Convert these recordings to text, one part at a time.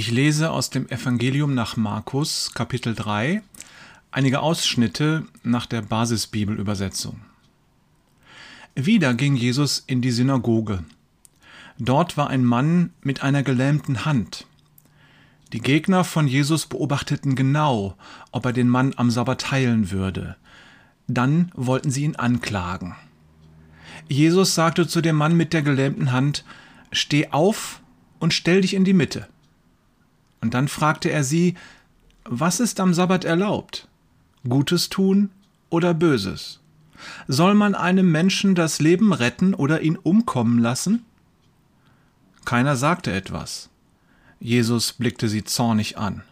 Ich lese aus dem Evangelium nach Markus Kapitel 3 einige Ausschnitte nach der Basisbibelübersetzung. Wieder ging Jesus in die Synagoge. Dort war ein Mann mit einer gelähmten Hand. Die Gegner von Jesus beobachteten genau, ob er den Mann am Sabbat heilen würde. Dann wollten sie ihn anklagen. Jesus sagte zu dem Mann mit der gelähmten Hand, Steh auf und stell dich in die Mitte. Und dann fragte er sie, was ist am Sabbat erlaubt? Gutes tun oder Böses? Soll man einem Menschen das Leben retten oder ihn umkommen lassen? Keiner sagte etwas. Jesus blickte sie zornig an.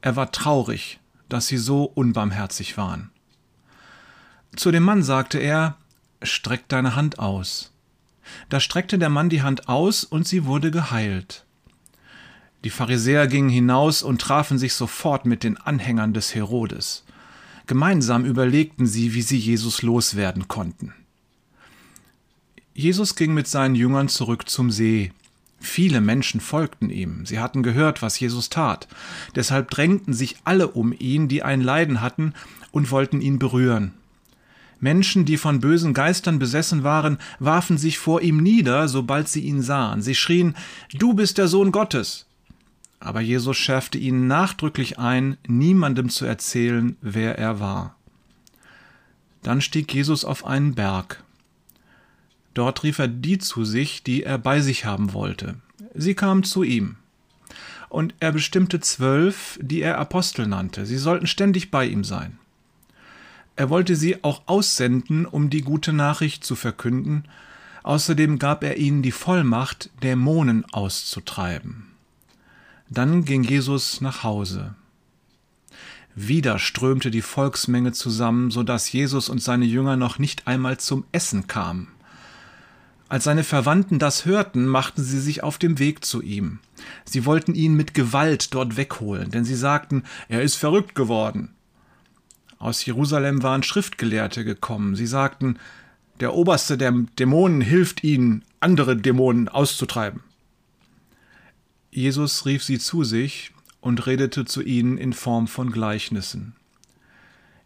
Er war traurig, dass sie so unbarmherzig waren. Zu dem Mann sagte er, Streck deine Hand aus. Da streckte der Mann die Hand aus und sie wurde geheilt. Die Pharisäer gingen hinaus und trafen sich sofort mit den Anhängern des Herodes. Gemeinsam überlegten sie, wie sie Jesus loswerden konnten. Jesus ging mit seinen Jüngern zurück zum See. Viele Menschen folgten ihm, sie hatten gehört, was Jesus tat. Deshalb drängten sich alle um ihn, die ein Leiden hatten, und wollten ihn berühren. Menschen, die von bösen Geistern besessen waren, warfen sich vor ihm nieder, sobald sie ihn sahen. Sie schrien, Du bist der Sohn Gottes. Aber Jesus schärfte ihnen nachdrücklich ein, niemandem zu erzählen, wer er war. Dann stieg Jesus auf einen Berg. Dort rief er die zu sich, die er bei sich haben wollte. Sie kamen zu ihm. Und er bestimmte zwölf, die er Apostel nannte. Sie sollten ständig bei ihm sein. Er wollte sie auch aussenden, um die gute Nachricht zu verkünden. Außerdem gab er ihnen die Vollmacht, Dämonen auszutreiben. Dann ging Jesus nach Hause. Wieder strömte die Volksmenge zusammen, so dass Jesus und seine Jünger noch nicht einmal zum Essen kamen. Als seine Verwandten das hörten, machten sie sich auf dem Weg zu ihm. Sie wollten ihn mit Gewalt dort wegholen, denn sie sagten, er ist verrückt geworden. Aus Jerusalem waren Schriftgelehrte gekommen. Sie sagten, der Oberste der Dämonen hilft ihnen, andere Dämonen auszutreiben. Jesus rief sie zu sich und redete zu ihnen in Form von Gleichnissen.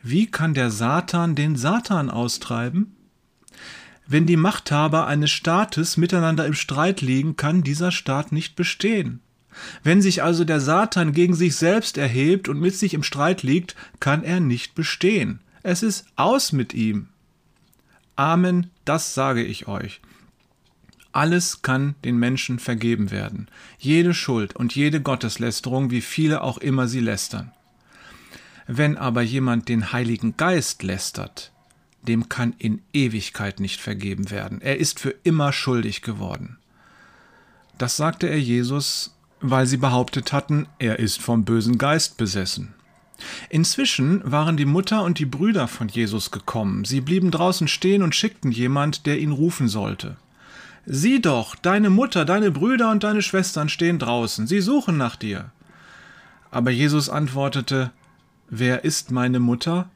Wie kann der Satan den Satan austreiben? Wenn die Machthaber eines Staates miteinander im Streit liegen, kann dieser Staat nicht bestehen. Wenn sich also der Satan gegen sich selbst erhebt und mit sich im Streit liegt, kann er nicht bestehen. Es ist aus mit ihm. Amen, das sage ich euch. Alles kann den Menschen vergeben werden. Jede Schuld und jede Gotteslästerung, wie viele auch immer sie lästern. Wenn aber jemand den Heiligen Geist lästert, dem kann in Ewigkeit nicht vergeben werden. Er ist für immer schuldig geworden. Das sagte er Jesus, weil sie behauptet hatten, er ist vom bösen Geist besessen. Inzwischen waren die Mutter und die Brüder von Jesus gekommen. Sie blieben draußen stehen und schickten jemand, der ihn rufen sollte. Sieh doch, deine Mutter, deine Brüder und deine Schwestern stehen draußen, sie suchen nach dir. Aber Jesus antwortete, Wer ist meine Mutter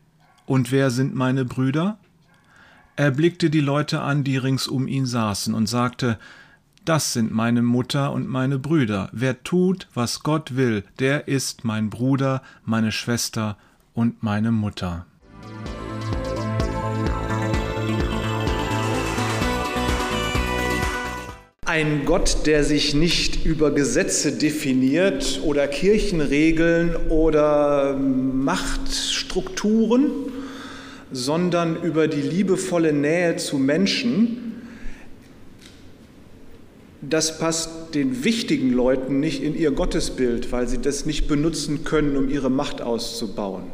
und wer sind meine Brüder? Er blickte die Leute an, die rings um ihn saßen, und sagte, Das sind meine Mutter und meine Brüder. Wer tut, was Gott will, der ist mein Bruder, meine Schwester und meine Mutter. Ein Gott, der sich nicht über Gesetze definiert oder Kirchenregeln oder Machtstrukturen, sondern über die liebevolle Nähe zu Menschen, das passt den wichtigen Leuten nicht in ihr Gottesbild, weil sie das nicht benutzen können, um ihre Macht auszubauen.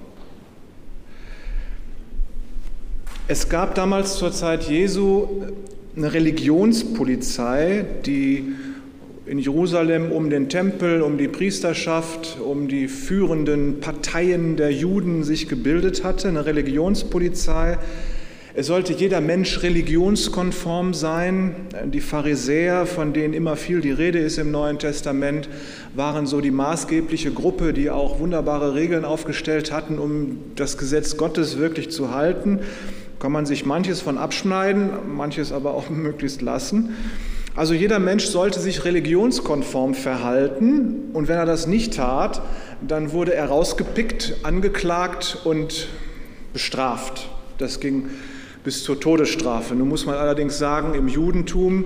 Es gab damals zur Zeit Jesu eine Religionspolizei, die in Jerusalem um den Tempel, um die Priesterschaft, um die führenden Parteien der Juden sich gebildet hatte, eine Religionspolizei. Es sollte jeder Mensch religionskonform sein. Die Pharisäer, von denen immer viel die Rede ist im Neuen Testament, waren so die maßgebliche Gruppe, die auch wunderbare Regeln aufgestellt hatten, um das Gesetz Gottes wirklich zu halten kann man sich manches von abschneiden, manches aber auch möglichst lassen. Also jeder Mensch sollte sich religionskonform verhalten und wenn er das nicht tat, dann wurde er rausgepickt, angeklagt und bestraft. Das ging bis zur Todesstrafe. Nun muss man allerdings sagen, im Judentum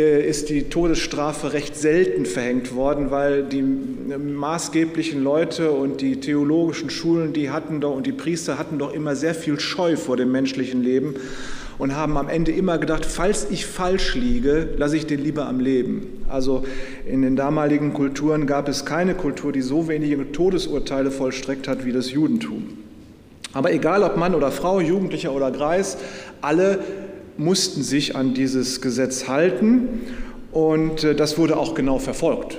ist die Todesstrafe recht selten verhängt worden, weil die äh, maßgeblichen Leute und die theologischen Schulen, die hatten doch und die Priester hatten doch immer sehr viel Scheu vor dem menschlichen Leben und haben am Ende immer gedacht, falls ich falsch liege, lasse ich den lieber am Leben. Also in den damaligen Kulturen gab es keine Kultur, die so wenige Todesurteile vollstreckt hat wie das Judentum. Aber egal ob Mann oder Frau, Jugendlicher oder Greis, alle mussten sich an dieses Gesetz halten und äh, das wurde auch genau verfolgt.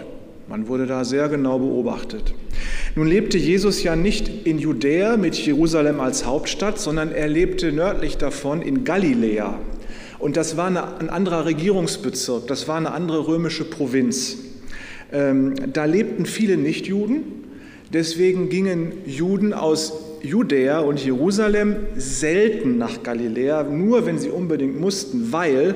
Man wurde da sehr genau beobachtet. Nun lebte Jesus ja nicht in Judäa mit Jerusalem als Hauptstadt, sondern er lebte nördlich davon in Galiläa. Und das war ein anderer Regierungsbezirk, das war eine andere römische Provinz. Ähm, da lebten viele Nichtjuden, deswegen gingen Juden aus Judäa und Jerusalem selten nach Galiläa, nur wenn sie unbedingt mussten, weil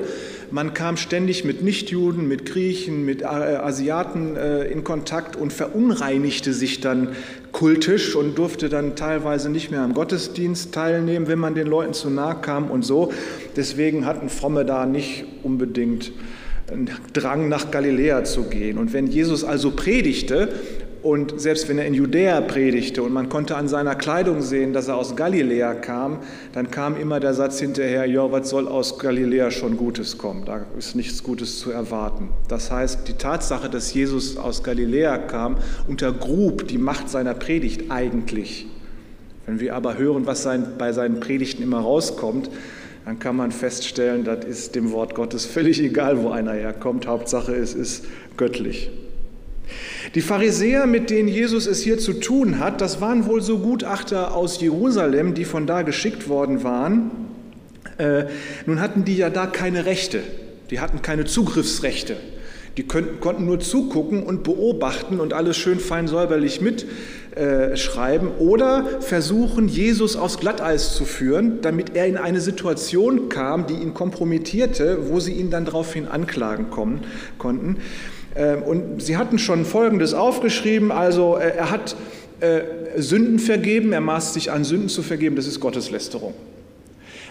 man kam ständig mit Nichtjuden, mit Griechen, mit äh, Asiaten äh, in Kontakt und verunreinigte sich dann kultisch und durfte dann teilweise nicht mehr am Gottesdienst teilnehmen, wenn man den Leuten zu nahe kam und so. Deswegen hatten Fromme da nicht unbedingt einen Drang nach Galiläa zu gehen. Und wenn Jesus also predigte, und selbst wenn er in Judäa predigte und man konnte an seiner Kleidung sehen, dass er aus Galiläa kam, dann kam immer der Satz hinterher, ja, was soll aus Galiläa schon Gutes kommen? Da ist nichts Gutes zu erwarten. Das heißt, die Tatsache, dass Jesus aus Galiläa kam, untergrub die Macht seiner Predigt eigentlich. Wenn wir aber hören, was sein, bei seinen Predigten immer rauskommt, dann kann man feststellen, das ist dem Wort Gottes völlig egal, wo einer herkommt. Hauptsache, es ist göttlich. Die Pharisäer, mit denen Jesus es hier zu tun hat, das waren wohl so Gutachter aus Jerusalem, die von da geschickt worden waren. Äh, nun hatten die ja da keine Rechte, die hatten keine Zugriffsrechte. Die könnten, konnten nur zugucken und beobachten und alles schön fein säuberlich mitschreiben äh, oder versuchen, Jesus aufs Glatteis zu führen, damit er in eine Situation kam, die ihn kompromittierte, wo sie ihn dann daraufhin anklagen kommen, konnten. Ähm, und sie hatten schon Folgendes aufgeschrieben, also äh, er hat äh, Sünden vergeben, er maßt sich an, Sünden zu vergeben, das ist Gotteslästerung.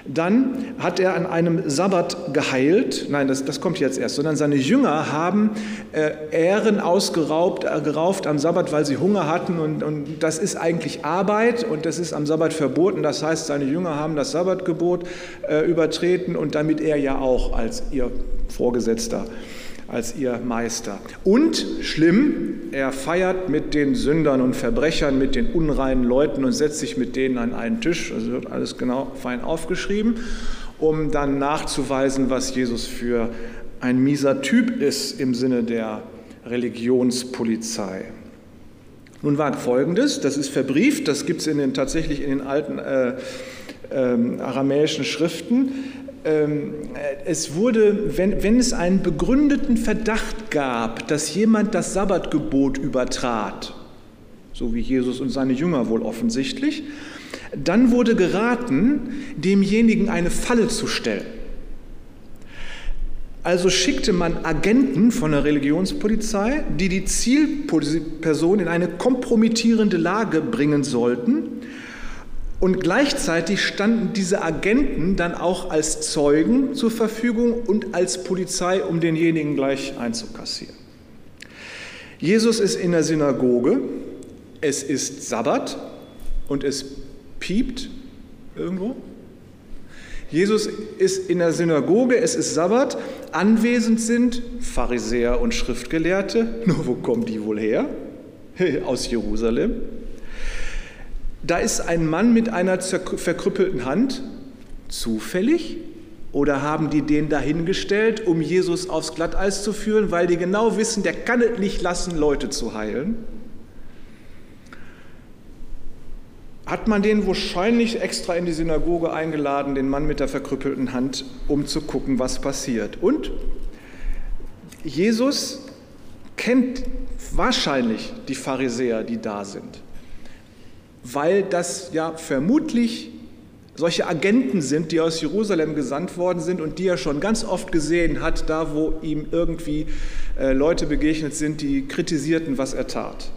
Dann hat er an einem Sabbat geheilt, nein, das, das kommt jetzt erst, sondern seine Jünger haben äh, Ähren ausgeraubt, äh, gerauft am Sabbat, weil sie Hunger hatten und, und das ist eigentlich Arbeit und das ist am Sabbat verboten. Das heißt, seine Jünger haben das Sabbatgebot äh, übertreten und damit er ja auch als ihr Vorgesetzter als ihr Meister. Und schlimm, er feiert mit den Sündern und Verbrechern, mit den unreinen Leuten und setzt sich mit denen an einen Tisch. Also wird alles genau fein aufgeschrieben, um dann nachzuweisen, was Jesus für ein mieser Typ ist im Sinne der Religionspolizei. Nun war folgendes, das ist verbrieft, das gibt es tatsächlich in den alten äh, äh, aramäischen Schriften. Ähm, es wurde, wenn, wenn es einen begründeten Verdacht gab, dass jemand das Sabbatgebot übertrat, so wie Jesus und seine Jünger wohl offensichtlich, dann wurde geraten, demjenigen eine Falle zu stellen. Also schickte man Agenten von der Religionspolizei, die die Zielperson in eine kompromittierende Lage bringen sollten und gleichzeitig standen diese Agenten dann auch als Zeugen zur Verfügung und als Polizei, um denjenigen gleich einzukassieren. Jesus ist in der Synagoge, es ist Sabbat und es piept irgendwo. Jesus ist in der Synagoge, es ist Sabbat, anwesend sind Pharisäer und Schriftgelehrte. Nur wo kommen die wohl her? Aus Jerusalem. Da ist ein Mann mit einer verkrüppelten Hand. Zufällig? Oder haben die den dahingestellt, um Jesus aufs Glatteis zu führen, weil die genau wissen, der kann es nicht lassen, Leute zu heilen? Hat man den wahrscheinlich extra in die Synagoge eingeladen, den Mann mit der verkrüppelten Hand, um zu gucken, was passiert. Und Jesus kennt wahrscheinlich die Pharisäer, die da sind weil das ja vermutlich solche Agenten sind, die aus Jerusalem gesandt worden sind und die er schon ganz oft gesehen hat, da wo ihm irgendwie äh, Leute begegnet sind, die kritisierten, was er tat.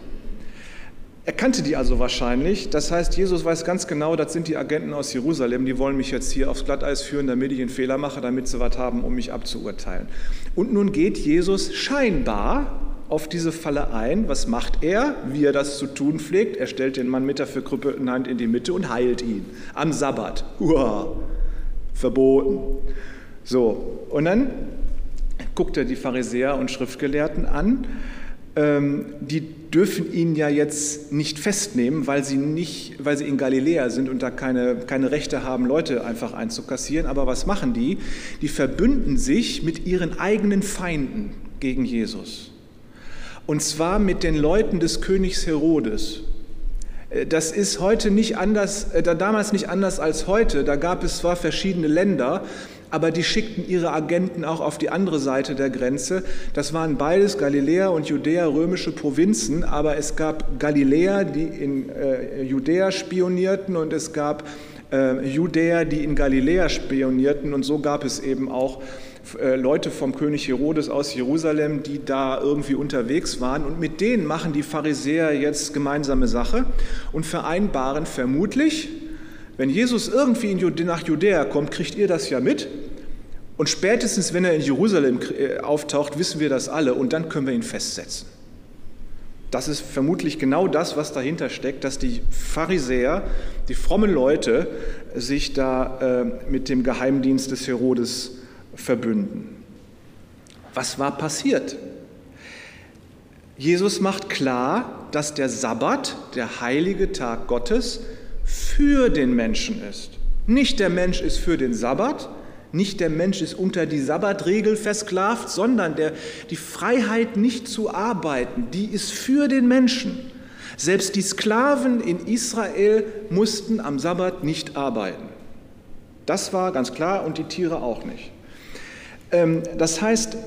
Er kannte die also wahrscheinlich. Das heißt, Jesus weiß ganz genau, das sind die Agenten aus Jerusalem, die wollen mich jetzt hier aufs Glatteis führen, damit ich einen Fehler mache, damit sie was haben, um mich abzuurteilen. Und nun geht Jesus scheinbar auf diese Falle ein. Was macht er? Wie er das zu tun pflegt. Er stellt den Mann mit der verkrüppelten Hand in die Mitte und heilt ihn. Am Sabbat. Uah, verboten. So, und dann guckt er die Pharisäer und Schriftgelehrten an. Ähm, die dürfen ihn ja jetzt nicht festnehmen, weil sie, nicht, weil sie in Galiläa sind und da keine, keine Rechte haben, Leute einfach einzukassieren. Aber was machen die? Die verbünden sich mit ihren eigenen Feinden gegen Jesus. Und zwar mit den Leuten des Königs Herodes. Äh, das ist heute nicht anders, äh, damals nicht anders als heute. Da gab es zwar verschiedene Länder, aber die schickten ihre Agenten auch auf die andere Seite der Grenze. Das waren beides Galiläa und Judäa römische Provinzen, aber es gab Galiläer, die in äh, Judäa spionierten und es gab äh, Judäer, die in Galiläa spionierten und so gab es eben auch Leute vom König Herodes aus Jerusalem, die da irgendwie unterwegs waren. Und mit denen machen die Pharisäer jetzt gemeinsame Sache und vereinbaren vermutlich, wenn Jesus irgendwie nach Judäa kommt, kriegt ihr das ja mit. Und spätestens, wenn er in Jerusalem äh, auftaucht, wissen wir das alle und dann können wir ihn festsetzen. Das ist vermutlich genau das, was dahinter steckt, dass die Pharisäer, die frommen Leute, sich da äh, mit dem Geheimdienst des Herodes verbünden. Was war passiert? Jesus macht klar, dass der Sabbat, der heilige Tag Gottes, für den Menschen ist. Nicht der Mensch ist für den Sabbat, nicht der Mensch ist unter die Sabbatregel versklavt, sondern der, die Freiheit nicht zu arbeiten, die ist für den Menschen. Selbst die Sklaven in Israel mussten am Sabbat nicht arbeiten. Das war ganz klar und die Tiere auch nicht. Ähm, das heißt,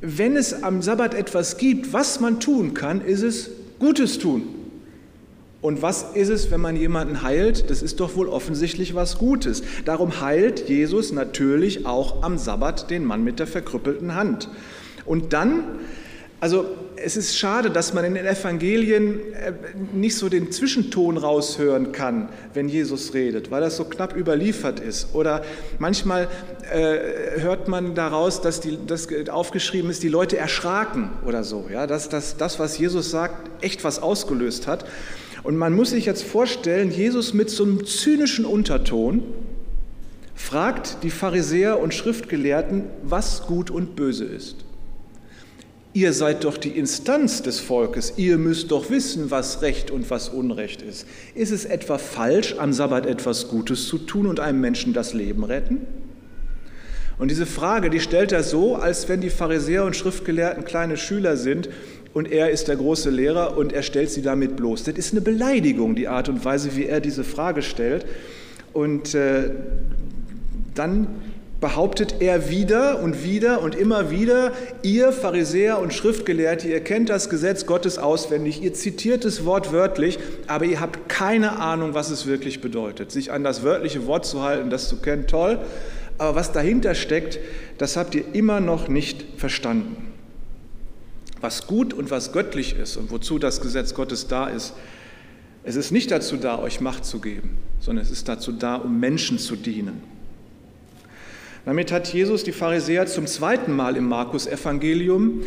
wenn es am Sabbat etwas gibt, was man tun kann, ist es Gutes tun. Und was ist es, wenn man jemanden heilt? Das ist doch wohl offensichtlich was Gutes. Darum heilt Jesus natürlich auch am Sabbat den Mann mit der verkrüppelten Hand. Und dann, also es ist schade, dass man in den Evangelien äh, nicht so den Zwischenton raushören kann, wenn Jesus redet, weil das so knapp überliefert ist. Oder manchmal äh, hört man daraus, dass das aufgeschrieben ist, die Leute erschraken oder so, ja, dass, dass das, was Jesus sagt, echt was ausgelöst hat. Und man muss sich jetzt vorstellen, Jesus mit so einem zynischen Unterton fragt die Pharisäer und Schriftgelehrten, was gut und böse ist. Ihr seid doch die Instanz des Volkes, ihr müsst doch wissen, was Recht und was Unrecht ist. Ist es etwa falsch, am Sabbat etwas Gutes zu tun und einem Menschen das Leben retten? Und diese Frage, die stellt er so, als wenn die Pharisäer und Schriftgelehrten kleine Schüler sind und er ist der große Lehrer und er stellt sie damit bloß. Das ist eine Beleidigung, die Art und Weise, wie er diese Frage stellt. Und äh, dann behauptet er wieder und wieder und immer wieder, ihr Pharisäer und Schriftgelehrte, ihr kennt das Gesetz Gottes auswendig, ihr zitiert es wortwörtlich, aber ihr habt keine Ahnung, was es wirklich bedeutet. Sich an das wörtliche Wort zu halten, das zu kennen, toll, aber was dahinter steckt, das habt ihr immer noch nicht verstanden. Was gut und was göttlich ist und wozu das Gesetz Gottes da ist, es ist nicht dazu da, euch Macht zu geben, sondern es ist dazu da, um Menschen zu dienen. Damit hat Jesus die Pharisäer zum zweiten Mal im Markus-Evangelium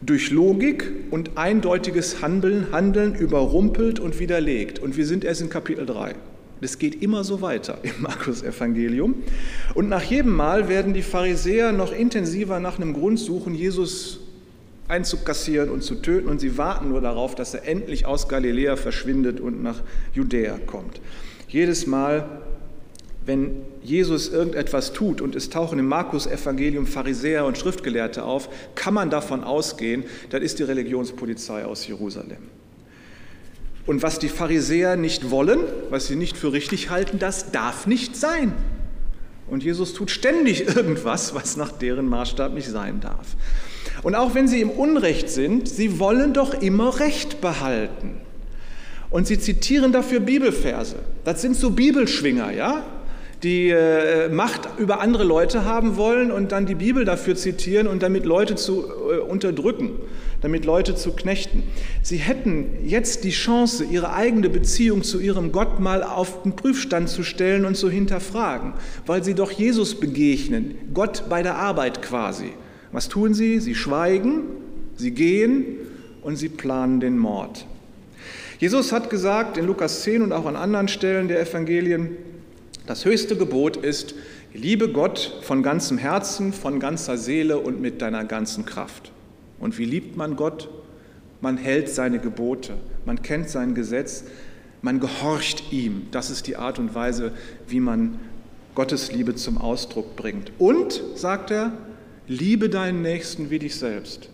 durch Logik und eindeutiges Handeln, Handeln überrumpelt und widerlegt. Und wir sind erst in Kapitel 3. Das geht immer so weiter im Markus-Evangelium. Und nach jedem Mal werden die Pharisäer noch intensiver nach einem Grund suchen, Jesus einzukassieren und zu töten. Und sie warten nur darauf, dass er endlich aus Galiläa verschwindet und nach Judäa kommt. Jedes Mal wenn Jesus irgendetwas tut und es tauchen im Markus-Evangelium Pharisäer und Schriftgelehrte auf, kann man davon ausgehen, das ist die Religionspolizei aus Jerusalem. Und was die Pharisäer nicht wollen, was sie nicht für richtig halten, das darf nicht sein. Und Jesus tut ständig irgendwas, was nach deren Maßstab nicht sein darf. Und auch wenn sie im Unrecht sind, sie wollen doch immer Recht behalten. Und sie zitieren dafür Bibelverse. Das sind so Bibelschwinger, ja? Die äh, Macht über andere Leute haben wollen und dann die Bibel dafür zitieren und damit Leute zu äh, unterdrücken, damit Leute zu knechten. Sie hätten jetzt die Chance, ihre eigene Beziehung zu ihrem Gott mal auf den Prüfstand zu stellen und zu hinterfragen, weil sie doch Jesus begegnen, Gott bei der Arbeit quasi. Was tun sie? Sie schweigen, sie gehen und sie planen den Mord. Jesus hat gesagt in Lukas 10 und auch an anderen Stellen der Evangelien, das höchste Gebot ist, liebe Gott von ganzem Herzen, von ganzer Seele und mit deiner ganzen Kraft. Und wie liebt man Gott? Man hält seine Gebote, man kennt sein Gesetz, man gehorcht ihm. Das ist die Art und Weise, wie man Gottes Liebe zum Ausdruck bringt. Und, sagt er, liebe deinen Nächsten wie dich selbst.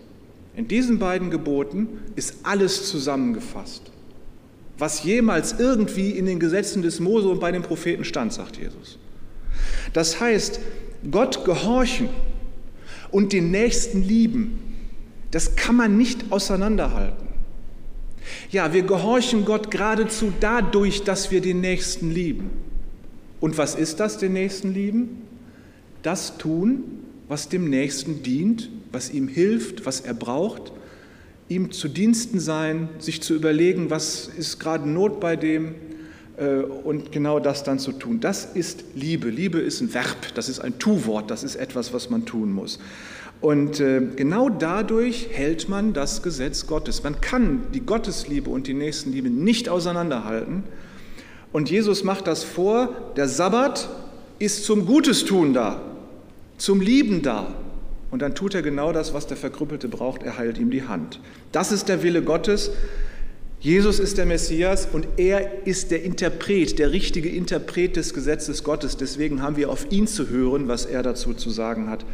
In diesen beiden Geboten ist alles zusammengefasst was jemals irgendwie in den Gesetzen des Mose und bei den Propheten stand, sagt Jesus. Das heißt, Gott gehorchen und den Nächsten lieben, das kann man nicht auseinanderhalten. Ja, wir gehorchen Gott geradezu dadurch, dass wir den Nächsten lieben. Und was ist das, den Nächsten lieben? Das tun, was dem Nächsten dient, was ihm hilft, was er braucht, ihm zu Diensten sein, sich zu überlegen, was ist gerade Not bei dem äh, und genau das dann zu tun. Das ist Liebe. Liebe ist ein Verb, das ist ein Tu-Wort, das ist etwas, was man tun muss. Und äh, genau dadurch hält man das Gesetz Gottes. Man kann die Gottesliebe und die Nächstenliebe nicht auseinanderhalten. Und Jesus macht das vor, der Sabbat ist zum Gutes tun da, zum Lieben da, und dann tut er genau das, was der Verkrüppelte braucht, er heilt ihm die Hand. Das ist der Wille Gottes. Jesus ist der Messias und er ist der Interpret, der richtige Interpret des Gesetzes Gottes. Deswegen haben wir auf ihn zu hören, was er dazu zu sagen hat.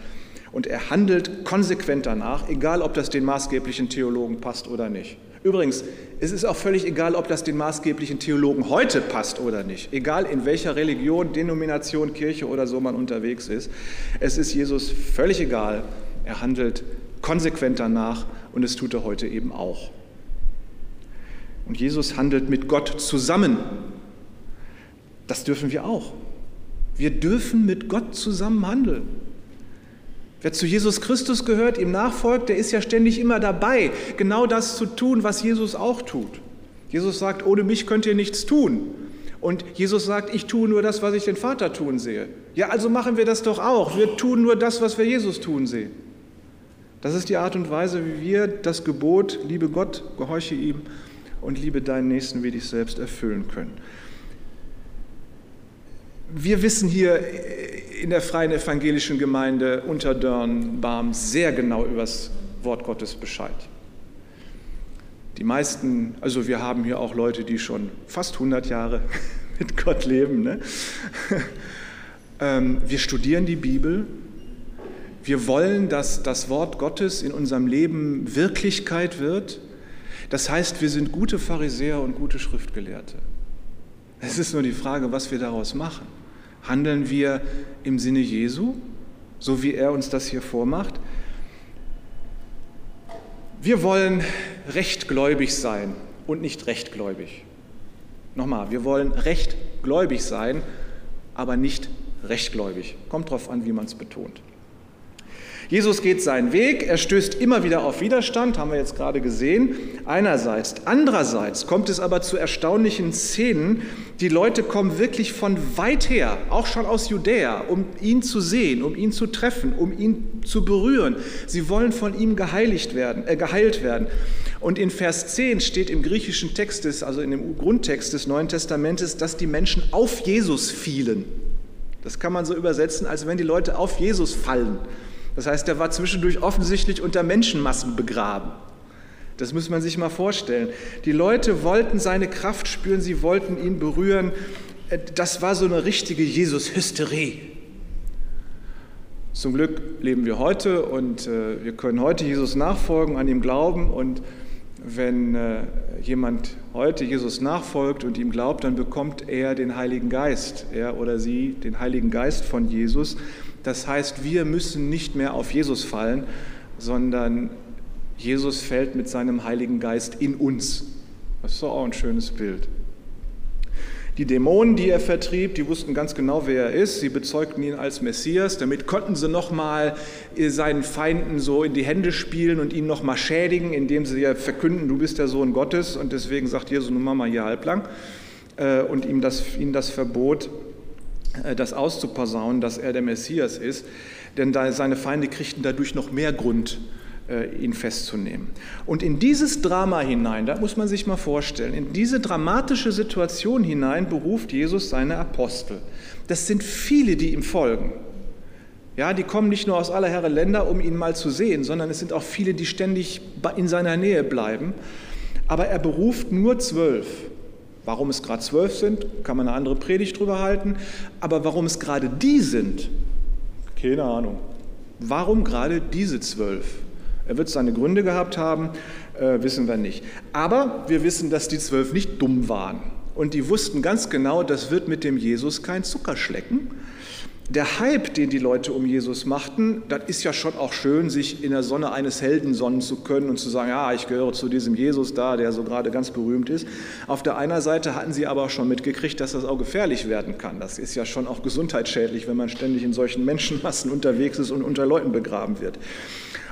Und er handelt konsequent danach, egal ob das den maßgeblichen Theologen passt oder nicht. Übrigens, es ist auch völlig egal, ob das den maßgeblichen Theologen heute passt oder nicht. Egal in welcher Religion, Denomination, Kirche oder so man unterwegs ist. Es ist Jesus völlig egal. Er handelt konsequent danach und es tut er heute eben auch. Und Jesus handelt mit Gott zusammen. Das dürfen wir auch. Wir dürfen mit Gott zusammen handeln. Wer zu Jesus Christus gehört, ihm nachfolgt, der ist ja ständig immer dabei, genau das zu tun, was Jesus auch tut. Jesus sagt, ohne mich könnt ihr nichts tun. Und Jesus sagt, ich tue nur das, was ich den Vater tun sehe. Ja, also machen wir das doch auch. Wir tun nur das, was wir Jesus tun sehen. Das ist die Art und Weise, wie wir das Gebot, liebe Gott, gehorche ihm und liebe deinen Nächsten wie dich selbst erfüllen können. Wir wissen hier in der Freien Evangelischen Gemeinde unter Dörnbarm sehr genau über das Wort Gottes Bescheid. Die meisten, also wir haben hier auch Leute, die schon fast 100 Jahre mit Gott leben. Ne? Ähm, wir studieren die Bibel. Wir wollen, dass das Wort Gottes in unserem Leben Wirklichkeit wird. Das heißt, wir sind gute Pharisäer und gute Schriftgelehrte. Es ist nur die Frage, was wir daraus machen. Handeln wir im Sinne Jesu, so wie er uns das hier vormacht? Wir wollen rechtgläubig sein und nicht rechtgläubig. Nochmal, wir wollen rechtgläubig sein, aber nicht rechtgläubig. Kommt darauf an, wie man es betont. Jesus geht seinen Weg, er stößt immer wieder auf Widerstand, haben wir jetzt gerade gesehen, einerseits. Andererseits kommt es aber zu erstaunlichen Szenen. Die Leute kommen wirklich von weit her, auch schon aus Judäa, um ihn zu sehen, um ihn zu treffen, um ihn zu berühren. Sie wollen von ihm geheiligt werden, äh, geheilt werden. Und in Vers 10 steht im griechischen Text, also in dem Grundtext des Neuen Testamentes, dass die Menschen auf Jesus fielen. Das kann man so übersetzen, als wenn die Leute auf Jesus fallen. Das heißt, er war zwischendurch offensichtlich unter Menschenmassen begraben. Das muss man sich mal vorstellen. Die Leute wollten seine Kraft spüren, sie wollten ihn berühren. Das war so eine richtige Jesus-Hysterie. Zum Glück leben wir heute und äh, wir können heute Jesus nachfolgen, an ihm glauben. Und wenn äh, jemand heute Jesus nachfolgt und ihm glaubt, dann bekommt er den Heiligen Geist, er oder sie den Heiligen Geist von Jesus. Das heißt, wir müssen nicht mehr auf Jesus fallen, sondern Jesus fällt mit seinem Heiligen Geist in uns. Das ist doch auch ein schönes Bild. Die Dämonen, die er vertrieb, die wussten ganz genau, wer er ist. Sie bezeugten ihn als Messias. Damit konnten sie nochmal äh, seinen Feinden so in die Hände spielen und ihn nochmal schädigen, indem sie ja verkünden, du bist der Sohn Gottes. Und deswegen sagt Jesus, nun mach mal hier halblang. Äh, und ihm das, ihm das Verbot, das auszuposaunen, dass er der Messias ist. Denn seine Feinde kriegten dadurch noch mehr Grund, äh, ihn festzunehmen. Und in dieses Drama hinein, da muss man sich mal vorstellen, in diese dramatische Situation hinein beruft Jesus seine Apostel. Das sind viele, die ihm folgen. Ja, die kommen nicht nur aus aller Herren Länder, um ihn mal zu sehen, sondern es sind auch viele, die ständig in seiner Nähe bleiben. Aber er beruft nur zwölf. Warum es gerade zwölf sind, kann man eine andere Predigt drüber halten. Aber warum es gerade die sind, keine Ahnung. Warum gerade diese zwölf? Er wird seine Gründe gehabt haben, äh, wissen wir nicht. Aber wir wissen, dass die zwölf nicht dumm waren. Und die wussten ganz genau, das wird mit dem Jesus kein Zucker schlecken. Der Hype, den die Leute um Jesus machten, das ist ja schon auch schön, sich in der Sonne eines Helden sonnen zu können und zu sagen, ja, ich gehöre zu diesem Jesus da, der so gerade ganz berühmt ist. Auf der einen Seite hatten sie aber auch schon mitgekriegt, dass das auch gefährlich werden kann. Das ist ja schon auch gesundheitsschädlich, wenn man ständig in solchen Menschenmassen unterwegs ist und unter Leuten begraben wird.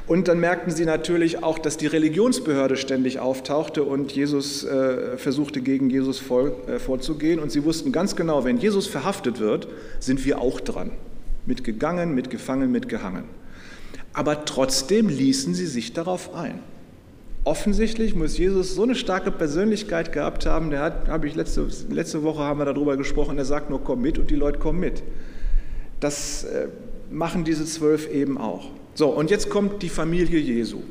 Und dann merkten sie natürlich auch, dass die Religionsbehörde ständig auftauchte und Jesus äh, versuchte, gegen Jesus vor, äh, vorzugehen. Und sie wussten ganz genau, wenn Jesus verhaftet wird, sind wir auch dran. Mitgegangen, mitgefangen, mitgehangen. Aber trotzdem ließen sie sich darauf ein. Offensichtlich muss Jesus so eine starke Persönlichkeit gehabt haben, der hat, habe ich letzte, letzte Woche haben wir darüber gesprochen, der sagt nur, komm mit und die Leute kommen mit. Das äh, machen diese zwölf eben auch. So, und jetzt kommt die Familie Jesu.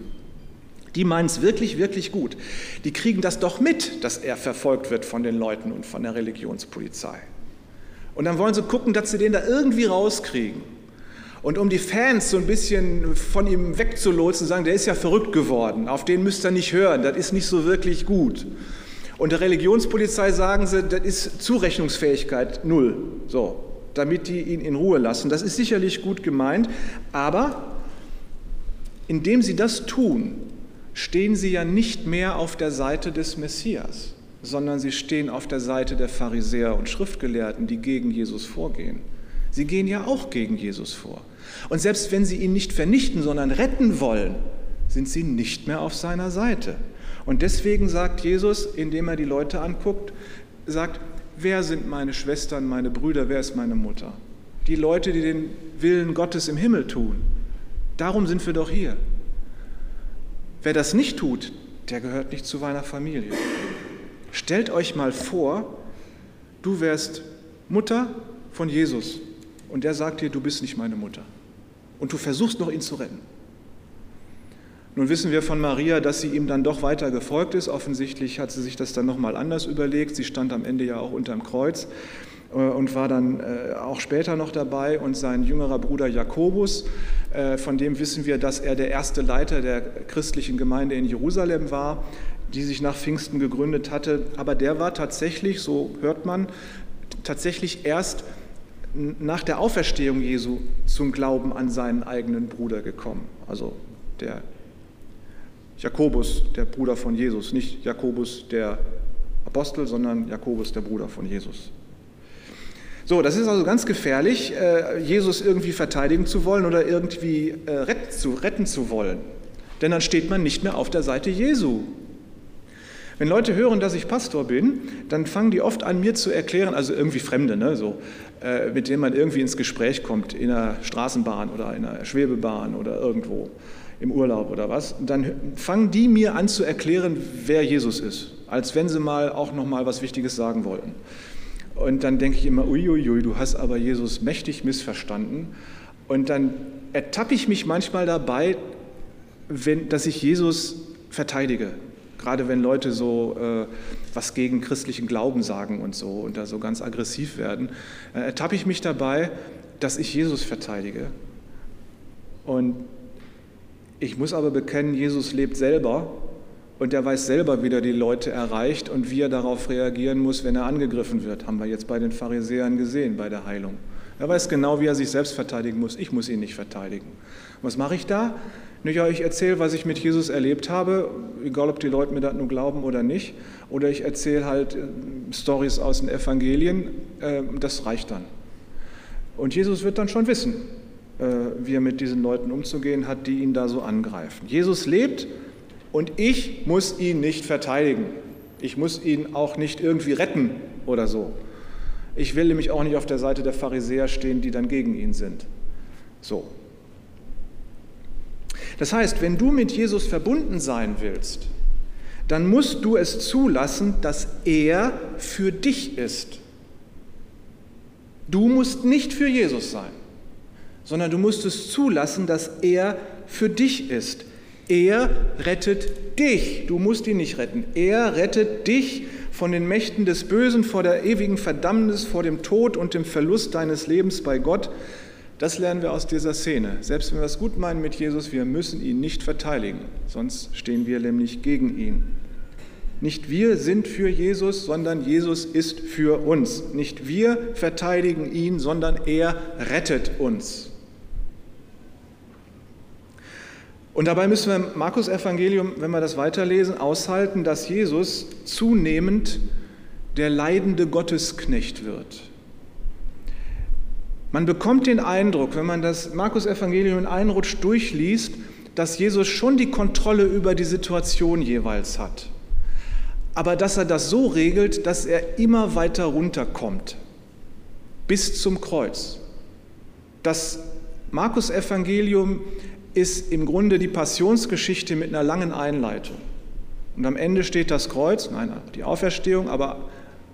Die meinen es wirklich, wirklich gut. Die kriegen das doch mit, dass er verfolgt wird von den Leuten und von der Religionspolizei. Und dann wollen sie gucken, dass sie den da irgendwie rauskriegen. Und um die Fans so ein bisschen von ihm wegzulotsen, sagen, der ist ja verrückt geworden, auf den müsst ihr nicht hören, das ist nicht so wirklich gut. Und der Religionspolizei sagen sie, das ist Zurechnungsfähigkeit null, so, damit die ihn in Ruhe lassen. Das ist sicherlich gut gemeint, aber indem sie das tun, stehen sie ja nicht mehr auf der Seite des Messias, sondern sie stehen auf der Seite der Pharisäer und Schriftgelehrten, die gegen Jesus vorgehen. Sie gehen ja auch gegen Jesus vor. Und selbst wenn sie ihn nicht vernichten, sondern retten wollen, sind sie nicht mehr auf seiner Seite. Und deswegen sagt Jesus, indem er die Leute anguckt, sagt, wer sind meine Schwestern, meine Brüder, wer ist meine Mutter? Die Leute, die den Willen Gottes im Himmel tun. Darum sind wir doch hier. Wer das nicht tut, der gehört nicht zu meiner Familie. Stellt euch mal vor, du wärst Mutter von Jesus und der sagt dir, du bist nicht meine Mutter. Und du versuchst noch ihn zu retten. Nun wissen wir von Maria, dass sie ihm dann doch weiter gefolgt ist. Offensichtlich hat sie sich das dann nochmal anders überlegt. Sie stand am Ende ja auch unterm Kreuz. Äh, und war dann äh, auch später noch dabei. Und sein jüngerer Bruder Jakobus, äh, von dem wissen wir, dass er der erste Leiter der christlichen Gemeinde in Jerusalem war, die sich nach Pfingsten gegründet hatte. Aber der war tatsächlich, so hört man, tatsächlich erst nach der Auferstehung Jesu zum Glauben an seinen eigenen Bruder gekommen. Also der Jakobus, der Bruder von Jesus, nicht Jakobus der Apostel, sondern Jakobus der Bruder von Jesus. So, das ist also ganz gefährlich, äh, Jesus irgendwie verteidigen zu wollen oder irgendwie äh, retten zu, retten zu wollen. Denn dann steht man nicht mehr auf der Seite Jesu. Wenn Leute hören, dass ich Pastor bin, dann fangen die oft an, mir zu erklären, also irgendwie Fremde, ne, so, äh, mit denen man irgendwie ins Gespräch kommt, in einer Straßenbahn oder in einer Schwebebahn oder irgendwo im Urlaub oder was. Dann fangen die mir an zu erklären, wer Jesus ist, als wenn sie mal auch noch mal was Wichtiges sagen wollten. Und dann denke ich immer, uiuiui, du hast aber Jesus mächtig missverstanden. Und dann ertappe ich mich manchmal dabei, wenn, dass ich Jesus verteidige. Gerade wenn Leute so äh, was gegen christlichen Glauben sagen und so und da so ganz aggressiv werden, äh, ertappe ich mich dabei, dass ich Jesus verteidige. Und ich muss aber bekennen, Jesus lebt selber und er weiß selber, wie er die Leute erreicht und wie er darauf reagieren muss, wenn er angegriffen wird. Haben wir jetzt bei den Pharisäern gesehen, bei der Heilung. Er weiß genau, wie er sich selbst verteidigen muss. Ich muss ihn nicht verteidigen. Was mache ich da? Ja, ich erzähle, was ich mit Jesus erlebt habe, egal ob die Leute mir das nun glauben oder nicht. Oder ich erzähle halt äh, Stories aus den Evangelien. Äh, das reicht dann. Und Jesus wird dann schon wissen, äh, wie er mit diesen Leuten umzugehen hat, die ihn da so angreifen. Jesus lebt und ich muss ihn nicht verteidigen. Ich muss ihn auch nicht irgendwie retten oder so. Ich will nämlich auch nicht auf der Seite der Pharisäer stehen, die dann gegen ihn sind. So. Das heißt, wenn du mit Jesus verbunden sein willst, dann musst du es zulassen, dass er für dich ist. Du musst nicht für Jesus sein, sondern du musst es zulassen, dass er für dich ist. Er rettet dich. Du musst ihn nicht retten. Er rettet dich von den Mächten des Bösen, vor der ewigen Verdammnis, vor dem Tod und dem Verlust deines Lebens bei Gott. Das lernen wir aus dieser Szene. Selbst wenn wir es gut meinen mit Jesus, wir müssen ihn nicht verteidigen, sonst stehen wir nämlich gegen ihn. Nicht wir sind für Jesus, sondern Jesus ist für uns. Nicht wir verteidigen ihn, sondern er rettet uns. Und dabei müssen wir im Markus Evangelium, wenn wir das weiterlesen, aushalten, dass Jesus zunehmend der leidende Gottesknecht wird. Man bekommt den Eindruck, wenn man das Markus Evangelium in einen Rutsch durchliest, dass Jesus schon die Kontrolle über die Situation jeweils hat. Aber dass er das so regelt, dass er immer weiter runterkommt, bis zum Kreuz. Das Markus Evangelium ist im Grunde die Passionsgeschichte mit einer langen Einleitung. Und am Ende steht das Kreuz, nein, die Auferstehung, aber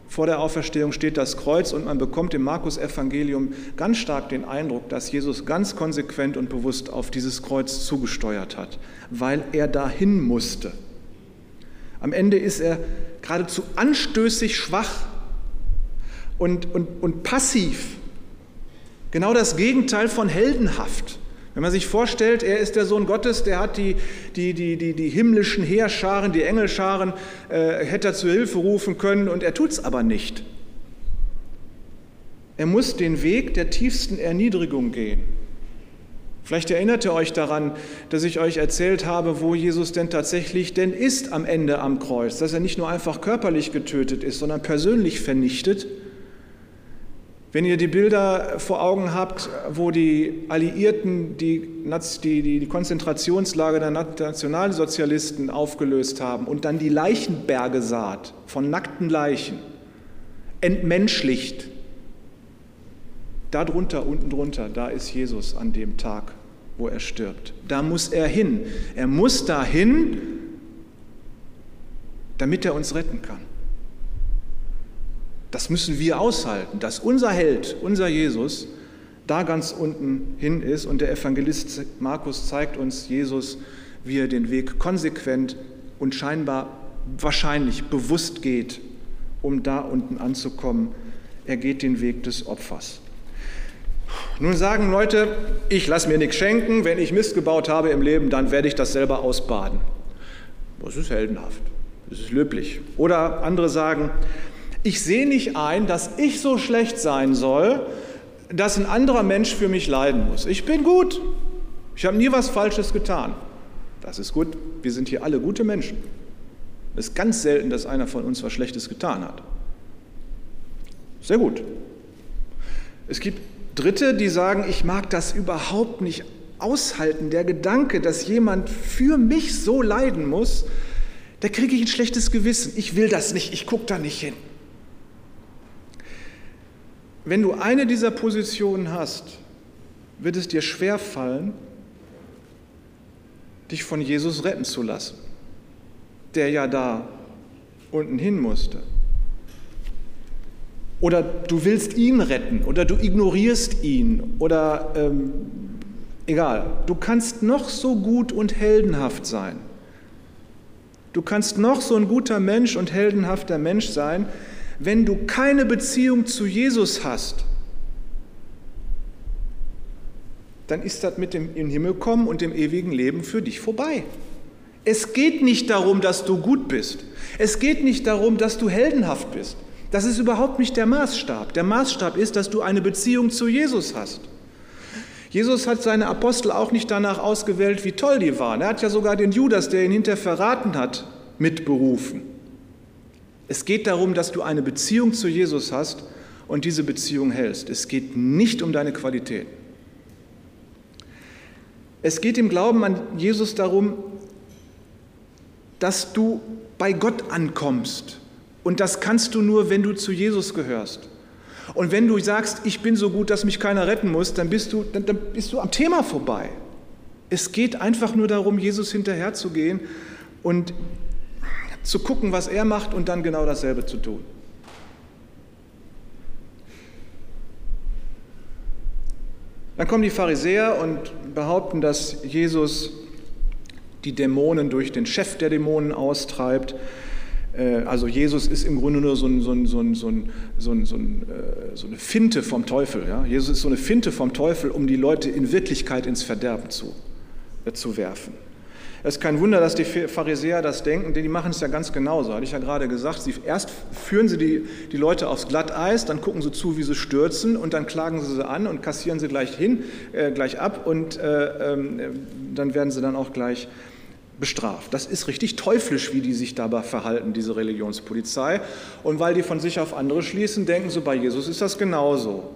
vor der Auferstehung steht das Kreuz und man bekommt im Markus-Evangelium ganz stark den Eindruck, dass Jesus ganz konsequent und bewusst auf dieses Kreuz zugesteuert hat, weil er dahin musste. Am Ende ist er geradezu anstößig schwach und, und, und passiv. Genau das Gegenteil von heldenhaft. Wenn man sich vorstellt, er ist der Sohn Gottes, der hat die, die, die, die, die himmlischen Heerscharen, die Engelscharen, äh, hätte er zu Hilfe rufen können und er tut es aber nicht. Er muss den Weg der tiefsten Erniedrigung gehen. Vielleicht erinnert ihr euch daran, dass ich euch erzählt habe, wo Jesus denn tatsächlich denn ist am Ende am Kreuz, dass er nicht nur einfach körperlich getötet ist, sondern persönlich vernichtet wenn ihr die Bilder vor Augen habt, wo die Alliierten die, die, die Konzentrationslager der Nationalsozialisten aufgelöst haben und dann die Leichenberge saht von nackten Leichen, entmenschlicht, darunter, unten drunter, da ist Jesus an dem Tag, wo er stirbt. Da muss er hin. Er muss dahin, damit er uns retten kann. Das müssen wir aushalten, dass unser Held, unser Jesus, da ganz unten hin ist. Und der Evangelist Markus zeigt uns Jesus, wie er den Weg konsequent und scheinbar wahrscheinlich bewusst geht, um da unten anzukommen. Er geht den Weg des Opfers. Nun sagen Leute, ich lasse mir nichts schenken, wenn ich Mist gebaut habe im Leben, dann werde ich das selber ausbaden. Das ist heldenhaft, das ist löblich. Oder andere sagen, ich sehe nicht ein, dass ich so schlecht sein soll, dass ein anderer Mensch für mich leiden muss. Ich bin gut. Ich habe nie was Falsches getan. Das ist gut. Wir sind hier alle gute Menschen. Es ist ganz selten, dass einer von uns was Schlechtes getan hat. Sehr gut. Es gibt Dritte, die sagen, ich mag das überhaupt nicht aushalten. Der Gedanke, dass jemand für mich so leiden muss, da kriege ich ein schlechtes Gewissen. Ich will das nicht, ich gucke da nicht hin. Wenn du eine dieser Positionen hast, wird es dir schwer fallen, dich von Jesus retten zu lassen, der ja da unten hin musste. Oder du willst ihn retten oder du ignorierst ihn oder ähm, egal. Du kannst noch so gut und heldenhaft sein. Du kannst noch so ein guter Mensch und heldenhafter Mensch sein, wenn du keine Beziehung zu Jesus hast, dann ist das mit dem in Himmel kommen und dem ewigen Leben für dich vorbei. Es geht nicht darum, dass du gut bist. Es geht nicht darum, dass du heldenhaft bist. Das ist überhaupt nicht der Maßstab. Der Maßstab ist, dass du eine Beziehung zu Jesus hast. Jesus hat seine Apostel auch nicht danach ausgewählt, wie toll die waren. Er hat ja sogar den Judas, der ihn hinterher verraten hat, mitberufen. Es geht darum, dass du eine Beziehung zu Jesus hast und diese Beziehung hältst. Es geht nicht um deine Qualität. Es geht im Glauben an Jesus darum, dass du bei Gott ankommst. Und das kannst du nur, wenn du zu Jesus gehörst. Und wenn du sagst, ich bin so gut, dass mich keiner retten muss, dann bist du, dann, dann bist du am Thema vorbei. Es geht einfach nur darum, Jesus hinterherzugehen und zu gucken, was er macht und dann genau dasselbe zu tun. Dann kommen die Pharisäer und behaupten, dass Jesus die Dämonen durch den Chef der Dämonen austreibt. Äh, also Jesus ist im Grunde nur so, ein, so, ein, so, ein, äh, so eine Finte vom Teufel. Ja? Jesus ist so eine Finte vom Teufel, um die Leute in Wirklichkeit ins Verderben zu, äh, zu werfen. Es ist kein Wunder, dass die Pharisäer das denken, denn die machen es ja ganz genauso. Hatte ich ja gerade gesagt. Sie, erst führen sie die, die Leute aufs Glatteis, dann gucken sie zu, wie sie stürzen und dann klagen sie sie an und kassieren sie gleich hin, äh, gleich ab und äh, äh, dann werden sie dann auch gleich bestraft. Das ist richtig teuflisch, wie die sich dabei verhalten, diese Religionspolizei. Und weil die von sich auf andere schließen, denken sie, bei Jesus ist das genauso.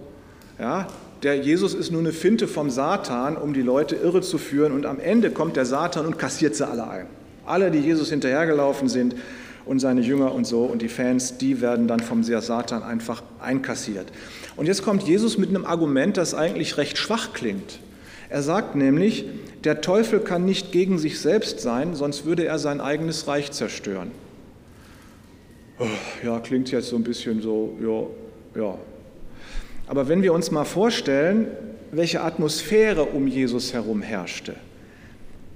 Ja, der Jesus ist nur eine Finte vom Satan, um die Leute irre zu führen. Und am Ende kommt der Satan und kassiert sie alle ein. Alle, die Jesus hinterhergelaufen sind und seine Jünger und so und die Fans, die werden dann vom Satan einfach einkassiert. Und jetzt kommt Jesus mit einem Argument, das eigentlich recht schwach klingt. Er sagt nämlich, der Teufel kann nicht gegen sich selbst sein, sonst würde er sein eigenes Reich zerstören. Oh, ja, klingt jetzt so ein bisschen so, ja, ja. Aber wenn wir uns mal vorstellen, welche Atmosphäre um Jesus herum herrschte.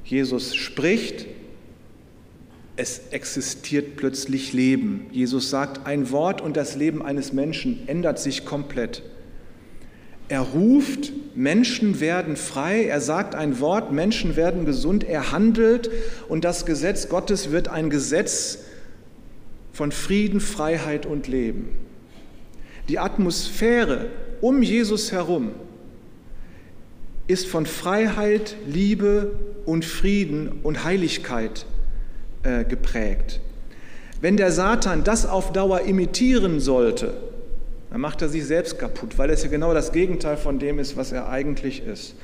Jesus spricht, es existiert plötzlich Leben. Jesus sagt ein Wort und das Leben eines Menschen ändert sich komplett. Er ruft, Menschen werden frei, er sagt ein Wort, Menschen werden gesund, er handelt und das Gesetz Gottes wird ein Gesetz von Frieden, Freiheit und Leben. Die Atmosphäre um Jesus herum ist von Freiheit, Liebe und Frieden und Heiligkeit äh, geprägt. Wenn der Satan das auf Dauer imitieren sollte, dann macht er sich selbst kaputt, weil es ja genau das Gegenteil von dem ist, was er eigentlich ist.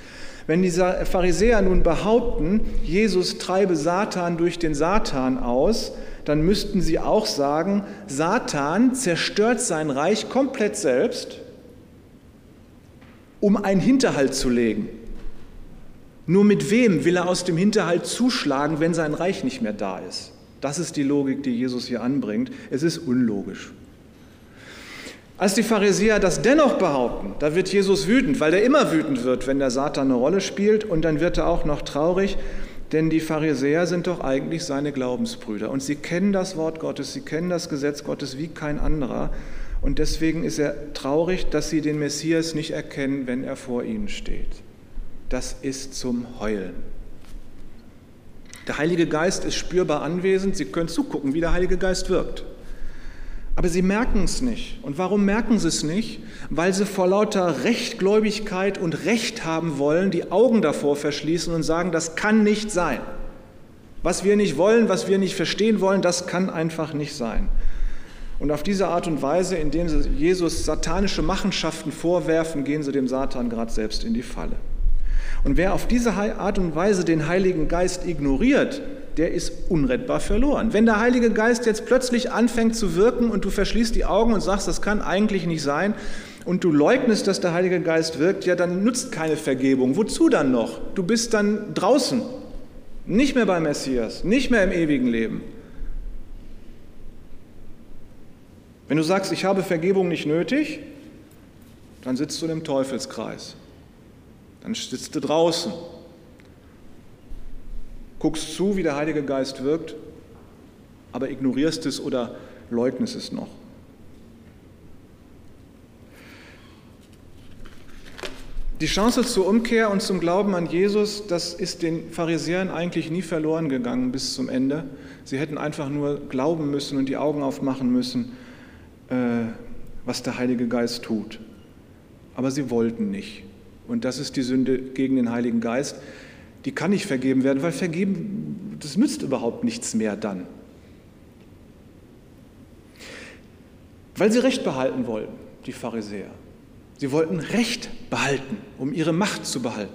Wenn die Pharisäer nun behaupten, Jesus treibe Satan durch den Satan aus, dann müssten sie auch sagen, Satan zerstört sein Reich komplett selbst, um einen Hinterhalt zu legen. Nur mit wem will er aus dem Hinterhalt zuschlagen, wenn sein Reich nicht mehr da ist? Das ist die Logik, die Jesus hier anbringt. Es ist unlogisch. Als die Pharisäer das dennoch behaupten, da wird Jesus wütend, weil er immer wütend wird, wenn der Satan eine Rolle spielt und dann wird er auch noch traurig, denn die Pharisäer sind doch eigentlich seine Glaubensbrüder und sie kennen das Wort Gottes, sie kennen das Gesetz Gottes wie kein anderer und deswegen ist er traurig, dass sie den Messias nicht erkennen, wenn er vor ihnen steht. Das ist zum Heulen. Der Heilige Geist ist spürbar anwesend, Sie können zugucken, wie der Heilige Geist wirkt. Aber sie merken es nicht. Und warum merken sie es nicht? Weil sie vor lauter Rechtgläubigkeit und Recht haben wollen, die Augen davor verschließen und sagen, das kann nicht sein. Was wir nicht wollen, was wir nicht verstehen wollen, das kann einfach nicht sein. Und auf diese Art und Weise, indem sie Jesus satanische Machenschaften vorwerfen, gehen sie dem Satan gerade selbst in die Falle. Und wer auf diese Art und Weise den Heiligen Geist ignoriert, der ist unrettbar verloren. Wenn der Heilige Geist jetzt plötzlich anfängt zu wirken und du verschließt die Augen und sagst, das kann eigentlich nicht sein, und du leugnest, dass der Heilige Geist wirkt, ja, dann nutzt keine Vergebung. Wozu dann noch? Du bist dann draußen, nicht mehr beim Messias, nicht mehr im ewigen Leben. Wenn du sagst, ich habe Vergebung nicht nötig, dann sitzt du in dem Teufelskreis. Dann sitzt du draußen guckst zu, wie der Heilige Geist wirkt, aber ignorierst es oder leugnest es noch. Die Chance zur Umkehr und zum Glauben an Jesus, das ist den Pharisäern eigentlich nie verloren gegangen bis zum Ende. Sie hätten einfach nur glauben müssen und die Augen aufmachen müssen. Äh, was der Heilige Geist tut. Aber sie wollten nicht. Und das ist die Sünde gegen den Heiligen Geist. Die kann nicht vergeben werden, weil vergeben, das nützt überhaupt nichts mehr dann. Weil sie Recht behalten wollten, die Pharisäer. Sie wollten Recht behalten, um ihre Macht zu behalten.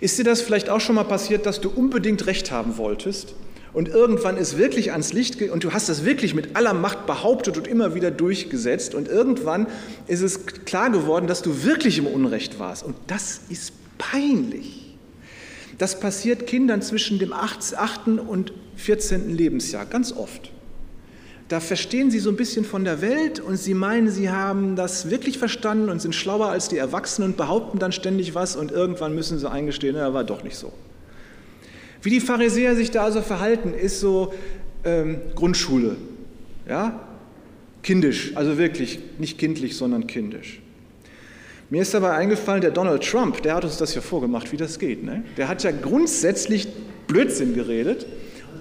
Ist dir das vielleicht auch schon mal passiert, dass du unbedingt Recht haben wolltest und irgendwann ist wirklich ans Licht und du hast das wirklich mit aller Macht behauptet und immer wieder durchgesetzt und irgendwann ist es klar geworden, dass du wirklich im Unrecht warst und das ist peinlich. Das passiert Kindern zwischen dem 8. und 14. Lebensjahr ganz oft. Da verstehen sie so ein bisschen von der Welt und sie meinen, sie haben das wirklich verstanden und sind schlauer als die Erwachsenen und behaupten dann ständig was und irgendwann müssen sie eingestehen, er war doch nicht so. Wie die Pharisäer sich da also verhalten, ist so ähm, Grundschule, ja, kindisch, also wirklich nicht kindlich, sondern kindisch. Mir ist dabei eingefallen, der Donald Trump, der hat uns das ja vorgemacht, wie das geht. Ne? Der hat ja grundsätzlich Blödsinn geredet.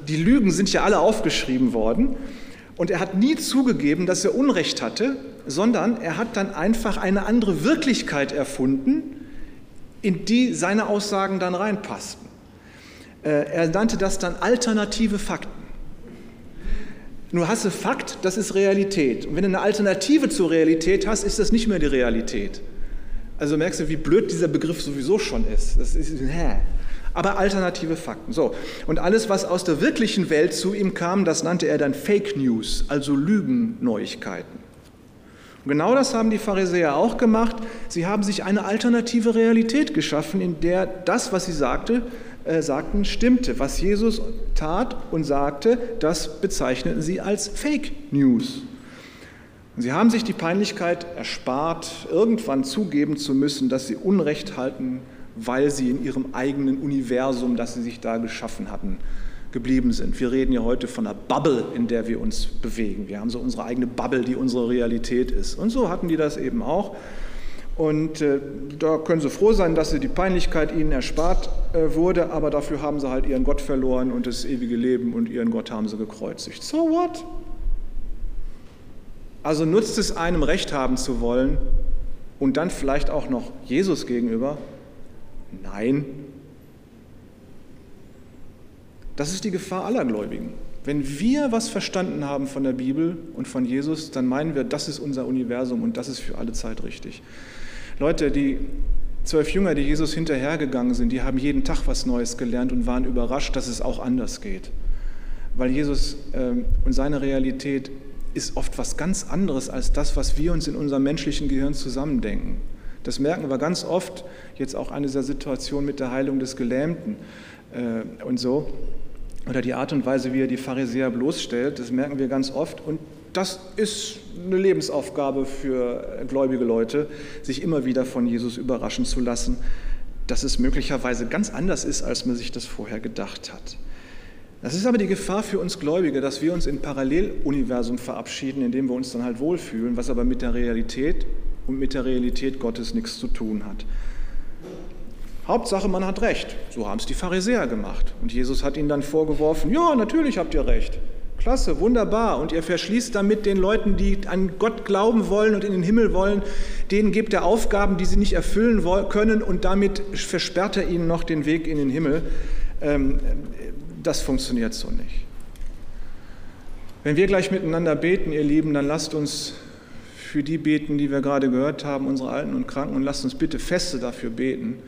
Die Lügen sind ja alle aufgeschrieben worden. Und er hat nie zugegeben, dass er Unrecht hatte, sondern er hat dann einfach eine andere Wirklichkeit erfunden, in die seine Aussagen dann reinpassten. Äh, er nannte das dann alternative Fakten. Nur hast du Fakt, das ist Realität. Und wenn du eine Alternative zur Realität hast, ist das nicht mehr die Realität. Also merkst du, wie blöd dieser Begriff sowieso schon ist. Das ist hä aber alternative Fakten. So. Und alles, was aus der wirklichen Welt zu ihm kam, das nannte er dann Fake News, also Lügenneuigkeiten. Und genau das haben die Pharisäer auch gemacht. Sie haben sich eine alternative Realität geschaffen, in der das, was sie sagte, äh, sagten, stimmte. Was Jesus tat und sagte, das bezeichneten sie als Fake News. Sie haben sich die Peinlichkeit erspart, irgendwann zugeben zu müssen, dass sie Unrecht halten weil sie in ihrem eigenen Universum, das sie sich da geschaffen hatten, geblieben sind. Wir reden ja heute von einer Bubble, in der wir uns bewegen. Wir haben so unsere eigene Bubble, die unsere Realität ist. Und so hatten die das eben auch. Und äh, da können sie froh sein, dass sie die Peinlichkeit ihnen erspart äh, wurde, aber dafür haben sie halt ihren Gott verloren und das ewige Leben und ihren Gott haben sie gekreuzigt. So what? Also nutzt es einem Recht haben zu wollen und dann vielleicht auch noch Jesus gegenüber, Nein. Das ist die Gefahr aller Gläubigen. Wenn wir was verstanden haben von der Bibel und von Jesus, dann meinen wir, das ist unser Universum und das ist für alle Zeit richtig. Leute, die zwölf Jünger, die Jesus hinterhergegangen sind, die haben jeden Tag was Neues gelernt und waren überrascht, dass es auch anders geht. Weil Jesus ähm, und seine Realität ist oft was ganz anderes als das, was wir uns in unserem menschlichen Gehirn zusammendenken. Das merken wir ganz oft, jetzt auch an dieser Situation mit der Heilung des Gelähmten äh, und so. Oder die Art und Weise, wie er die Pharisäer bloßstellt, das merken wir ganz oft. Und das ist eine Lebensaufgabe für gläubige Leute, sich immer wieder von Jesus überraschen zu lassen, dass es möglicherweise ganz anders ist, als man sich das vorher gedacht hat. Das ist aber die Gefahr für uns Gläubige, dass wir uns in Paralleluniversum verabschieden, in dem wir uns dann halt wohlfühlen, was aber mit der Realität und mit der Realität Gottes nichts zu tun hat. Hauptsache, man hat recht. So haben es die Pharisäer gemacht. Und Jesus hat ihnen dann vorgeworfen, ja, natürlich habt ihr recht. Klasse, wunderbar. Und ihr verschließt damit den Leuten, die an Gott glauben wollen und in den Himmel wollen, denen gebt er Aufgaben, die sie nicht erfüllen können und damit versperrt er ihnen noch den Weg in den Himmel. Ähm, das funktioniert so nicht. Wenn wir gleich miteinander beten, ihr Lieben, dann lasst uns für die beten, die wir gerade gehört haben, unsere Alten und Kranken, und lasst uns bitte feste dafür beten,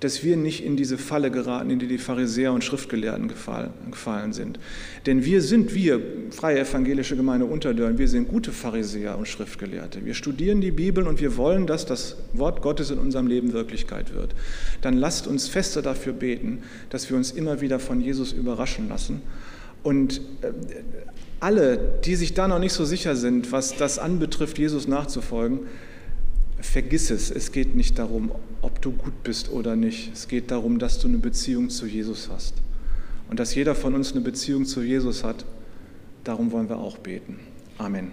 dass wir nicht in diese Falle geraten, in die die Pharisäer und Schriftgelehrten gefallen sind. Denn wir sind, wir, Freie Evangelische Gemeinde Unterdörn, wir sind gute Pharisäer und Schriftgelehrte. Wir studieren die Bibel und wir wollen, dass das Wort Gottes in unserem Leben Wirklichkeit wird. Dann lasst uns feste dafür beten, dass wir uns immer wieder von Jesus überraschen lassen und äh, alle, die sich da noch nicht so sicher sind, was das anbetrifft, Jesus nachzufolgen, vergiss es. Es geht nicht darum, ob du gut bist oder nicht. Es geht darum, dass du eine Beziehung zu Jesus hast. Und dass jeder von uns eine Beziehung zu Jesus hat, darum wollen wir auch beten. Amen.